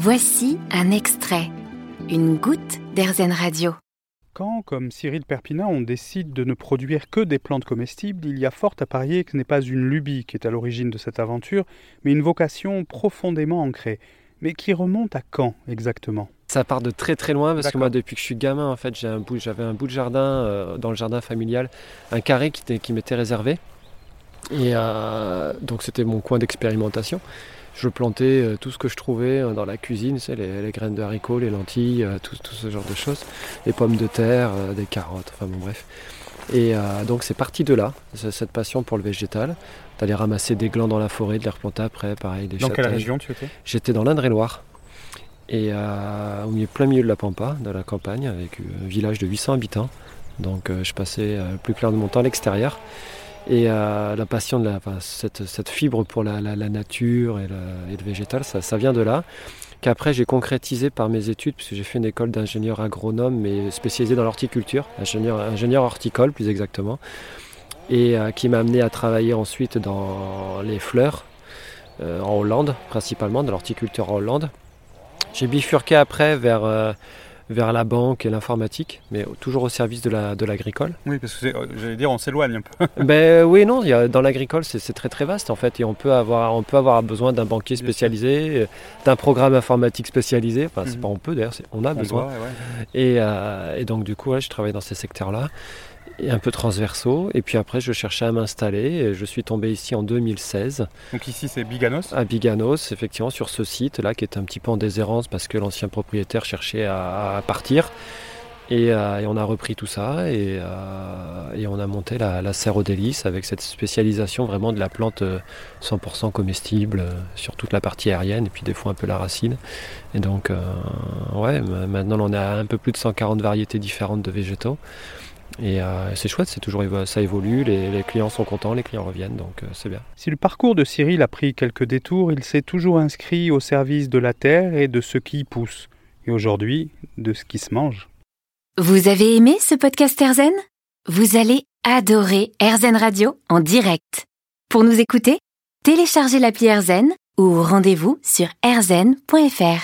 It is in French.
Voici un extrait, une goutte d'Airzen Radio. Quand, comme Cyril Perpina, on décide de ne produire que des plantes comestibles, il y a fort à parier que ce n'est pas une lubie qui est à l'origine de cette aventure, mais une vocation profondément ancrée. Mais qui remonte à quand exactement? Ça part de très très loin parce que moi depuis que je suis gamin en fait j'avais un bout de jardin euh, dans le jardin familial, un carré qui, qui m'était réservé et euh, donc c'était mon coin d'expérimentation. Je plantais euh, tout ce que je trouvais dans la cuisine, c'est les, graines de haricots, les lentilles, tout, ce genre de choses, les pommes de terre, des carottes, enfin bon bref. Et donc c'est parti de là, cette passion pour le végétal, d'aller ramasser des glands dans la forêt, de les replanter après, pareil. Des dans quelle région tu étais? J'étais dans l'Indre-et-Loire et euh, au milieu, plein milieu de la Pampa, de la campagne, avec un village de 800 habitants. Donc euh, je passais euh, plus clair de mon temps à l'extérieur. Et la passion de la, cette, fibre pour la, nature et, le végétal, ça, vient de là. Qu'après j'ai concrétisé par mes études, puisque j'ai fait une école d'ingénieur agronome, mais spécialisé dans l'horticulture, ingénieur, ingénieur horticole plus exactement, et qui m'a amené à travailler ensuite dans les fleurs, en Hollande principalement, dans l'horticulture en Hollande. J'ai bifurqué après vers, euh, vers la banque et l'informatique, mais toujours au service de l'agricole. La, oui, parce que euh, j'allais dire, on s'éloigne un peu. ben, oui, non, y a, dans l'agricole, c'est très très vaste en fait, et on peut avoir, on peut avoir besoin d'un banquier spécialisé, euh, d'un programme informatique spécialisé, enfin, c'est mhm. pas on peut d'ailleurs, on a besoin. Et, et, donc, du coup, je travaille dans ces secteurs-là et un peu transversaux. Et puis après, je cherchais à m'installer. Je suis tombé ici en 2016. Donc ici, c'est Biganos À Biganos, effectivement, sur ce site-là, qui est un petit peu en déshérence parce que l'ancien propriétaire cherchait à, partir. Euh, et, on a repris tout ça et, euh, et on a monté la, la serre aux délices avec cette spécialisation vraiment de la plante 100% euh, comestible sur toute la partie aérienne et puis des fois un peu la racine. Et donc, ouais, maintenant on a un peu plus de 140 variétés différentes de végétaux. Et euh, c'est chouette, c'est toujours ça évolue, les, clients sont contents, les clients reviennent, donc euh, c'est bien. Si le parcours de Cyril a pris quelques détours, il s'est toujours inscrit au service de la terre et de ce qui y pousse, et aujourd'hui de ce qui se mange. Vous avez aimé ce podcast Erzen Vous allez adorer Erzen Radio en direct. Pour nous écouter, téléchargez l'appli Erzen ou rendez-vous sur erzen.fr.